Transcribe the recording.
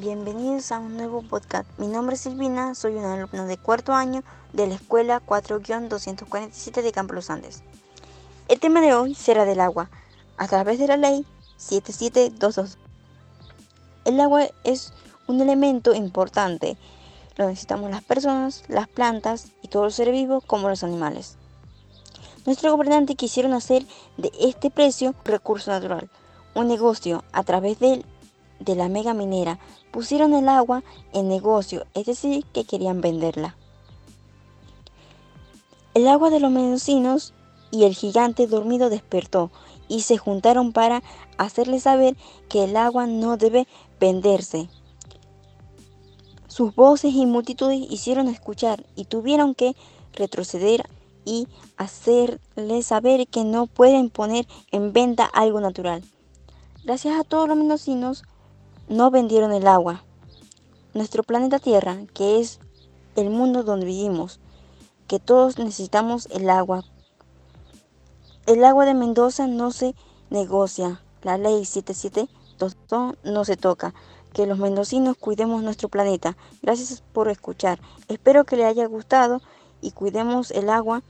bienvenidos a un nuevo podcast. Mi nombre es Silvina, soy una alumna de cuarto año de la escuela 4-247 de Campo Los Andes. El tema de hoy será del agua, a través de la ley 7722. El agua es un elemento importante, lo necesitamos las personas, las plantas y todos los seres vivos como los animales. Nuestros gobernantes quisieron hacer de este precio recurso natural, un negocio a través del de la mega minera pusieron el agua en negocio, es decir, que querían venderla. El agua de los mendocinos y el gigante dormido despertó y se juntaron para hacerle saber que el agua no debe venderse. Sus voces y multitudes hicieron escuchar y tuvieron que retroceder y hacerle saber que no pueden poner en venta algo natural. Gracias a todos los mendocinos no vendieron el agua. Nuestro planeta Tierra, que es el mundo donde vivimos, que todos necesitamos el agua. El agua de Mendoza no se negocia. La ley 7722 no se toca. Que los mendocinos cuidemos nuestro planeta. Gracias por escuchar. Espero que les haya gustado y cuidemos el agua